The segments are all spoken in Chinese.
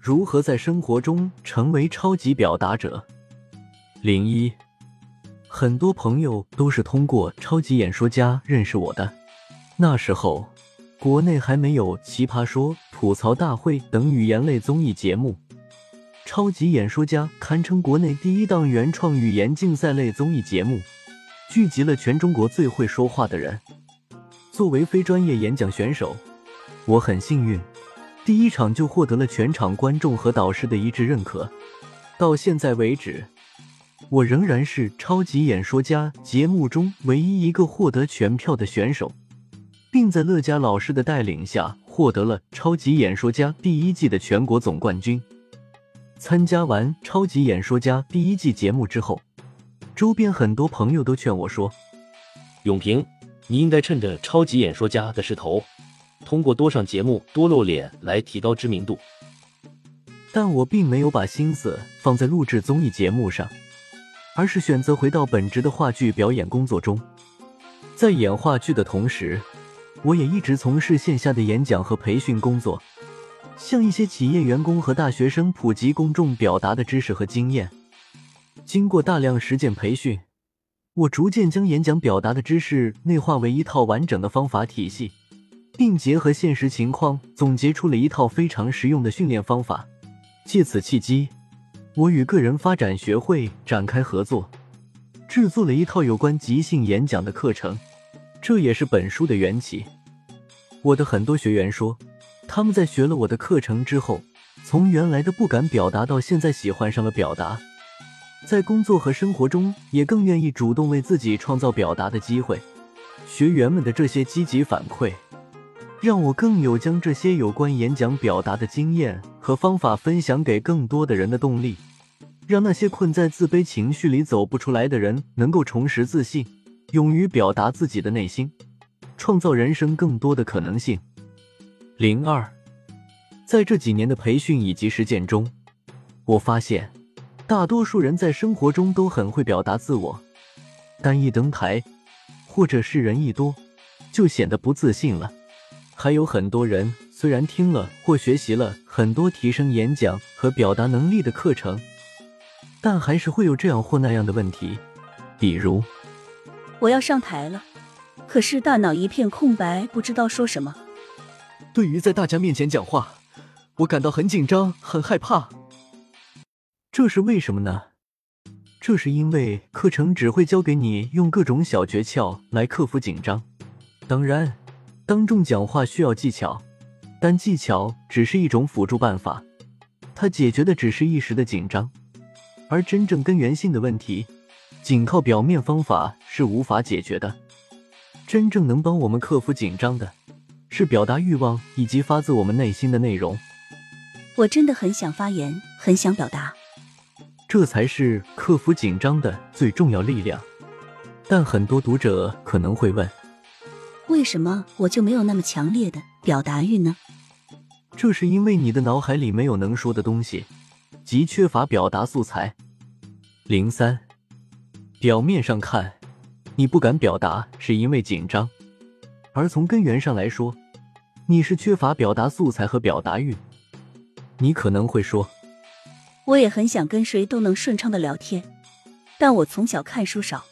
如何在生活中成为超级表达者？零一，很多朋友都是通过超级演说家认识我的。那时候，国内还没有《奇葩说》《吐槽大会》等语言类综艺节目，超级演说家堪称国内第一档原创语言竞赛类综艺节目。聚集了全中国最会说话的人。作为非专业演讲选手，我很幸运，第一场就获得了全场观众和导师的一致认可。到现在为止，我仍然是超级演说家节目中唯一一个获得全票的选手，并在乐嘉老师的带领下获得了超级演说家第一季的全国总冠军。参加完超级演说家第一季节目之后。周边很多朋友都劝我说：“永平，你应该趁着超级演说家的势头，通过多上节目、多露脸来提高知名度。”但我并没有把心思放在录制综艺节目上，而是选择回到本职的话剧表演工作中。在演话剧的同时，我也一直从事线下的演讲和培训工作，向一些企业员工和大学生普及公众表达的知识和经验。经过大量实践培训，我逐渐将演讲表达的知识内化为一套完整的方法体系，并结合现实情况总结出了一套非常实用的训练方法。借此契机，我与个人发展学会展开合作，制作了一套有关即兴演讲的课程。这也是本书的缘起。我的很多学员说，他们在学了我的课程之后，从原来的不敢表达到现在喜欢上了表达。在工作和生活中，也更愿意主动为自己创造表达的机会。学员们的这些积极反馈，让我更有将这些有关演讲表达的经验和方法分享给更多的人的动力，让那些困在自卑情绪里走不出来的人能够重拾自信，勇于表达自己的内心，创造人生更多的可能性。零二，在这几年的培训以及实践中，我发现。大多数人在生活中都很会表达自我，但一登台或者是人一多，就显得不自信了。还有很多人虽然听了或学习了很多提升演讲和表达能力的课程，但还是会有这样或那样的问题，比如我要上台了，可是大脑一片空白，不知道说什么。对于在大家面前讲话，我感到很紧张，很害怕。这是为什么呢？这是因为课程只会教给你用各种小诀窍来克服紧张。当然，当众讲话需要技巧，但技巧只是一种辅助办法，它解决的只是一时的紧张，而真正根源性的问题，仅靠表面方法是无法解决的。真正能帮我们克服紧张的，是表达欲望以及发自我们内心的内容。我真的很想发言，很想表达。这才是克服紧张的最重要力量。但很多读者可能会问：为什么我就没有那么强烈的表达欲呢？这是因为你的脑海里没有能说的东西，即缺乏表达素材。零三，表面上看，你不敢表达是因为紧张，而从根源上来说，你是缺乏表达素材和表达欲。你可能会说。我也很想跟谁都能顺畅的聊天，但我从小看书少，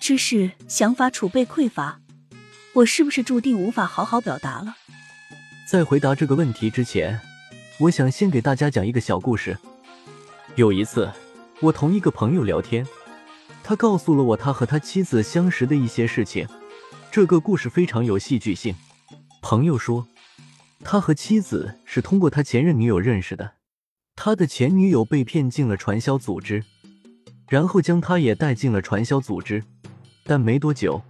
知识想法储备匮乏，我是不是注定无法好好表达了？在回答这个问题之前，我想先给大家讲一个小故事。有一次，我同一个朋友聊天，他告诉了我他和他妻子相识的一些事情。这个故事非常有戏剧性。朋友说，他和妻子是通过他前任女友认识的。他的前女友被骗进了传销组织，然后将他也带进了传销组织，但没多久，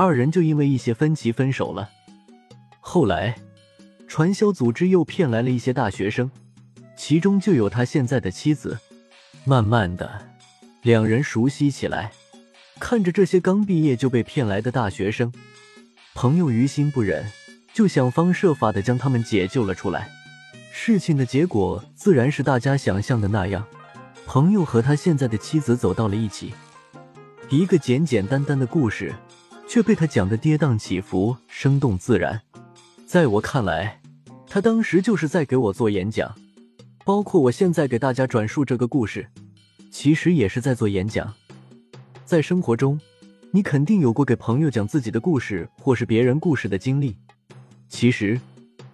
二人就因为一些分歧分手了。后来，传销组织又骗来了一些大学生，其中就有他现在的妻子。慢慢的，两人熟悉起来。看着这些刚毕业就被骗来的大学生，朋友于心不忍，就想方设法的将他们解救了出来。事情的结果自然是大家想象的那样，朋友和他现在的妻子走到了一起。一个简简单单的故事，却被他讲的跌宕起伏、生动自然。在我看来，他当时就是在给我做演讲，包括我现在给大家转述这个故事，其实也是在做演讲。在生活中，你肯定有过给朋友讲自己的故事，或是别人故事的经历。其实，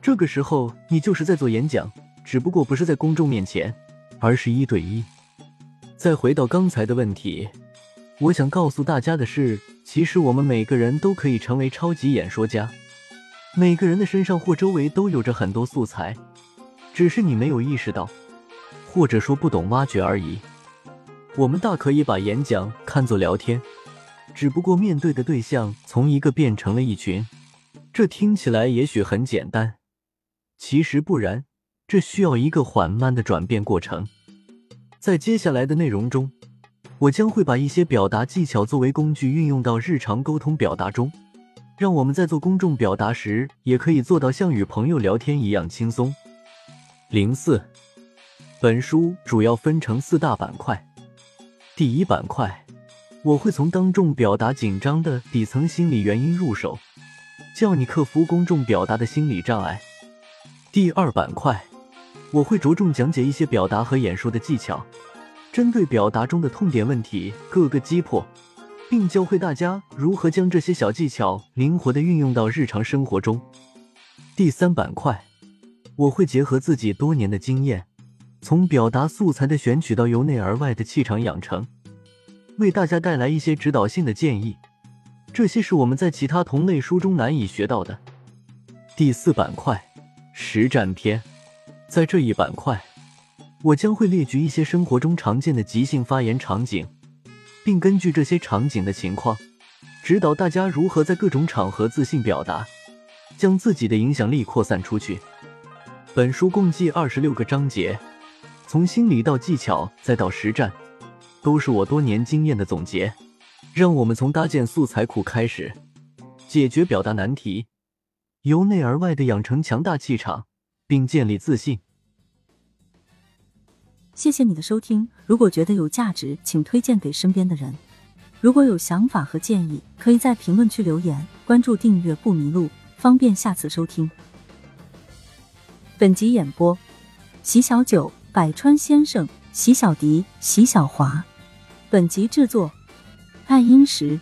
这个时候你就是在做演讲，只不过不是在公众面前，而是一对一。再回到刚才的问题，我想告诉大家的是，其实我们每个人都可以成为超级演说家。每个人的身上或周围都有着很多素材，只是你没有意识到，或者说不懂挖掘而已。我们大可以把演讲看作聊天，只不过面对的对象从一个变成了一群。这听起来也许很简单，其实不然，这需要一个缓慢的转变过程。在接下来的内容中，我将会把一些表达技巧作为工具运用到日常沟通表达中，让我们在做公众表达时也可以做到像与朋友聊天一样轻松。零四，本书主要分成四大板块。第一板块，我会从当众表达紧张的底层心理原因入手，教你克服公众表达的心理障碍。第二板块，我会着重讲解一些表达和演说的技巧，针对表达中的痛点问题各个击破，并教会大家如何将这些小技巧灵活的运用到日常生活中。第三板块，我会结合自己多年的经验。从表达素材的选取到由内而外的气场养成，为大家带来一些指导性的建议。这些是我们在其他同类书中难以学到的。第四板块，实战篇，在这一板块，我将会列举一些生活中常见的即兴发言场景，并根据这些场景的情况，指导大家如何在各种场合自信表达，将自己的影响力扩散出去。本书共计二十六个章节。从心理到技巧，再到实战，都是我多年经验的总结。让我们从搭建素材库开始，解决表达难题，由内而外的养成强大气场，并建立自信。谢谢你的收听，如果觉得有价值，请推荐给身边的人。如果有想法和建议，可以在评论区留言。关注订阅不迷路，方便下次收听。本集演播：席小九。百川先生、席小迪、席小华，本集制作：爱英石。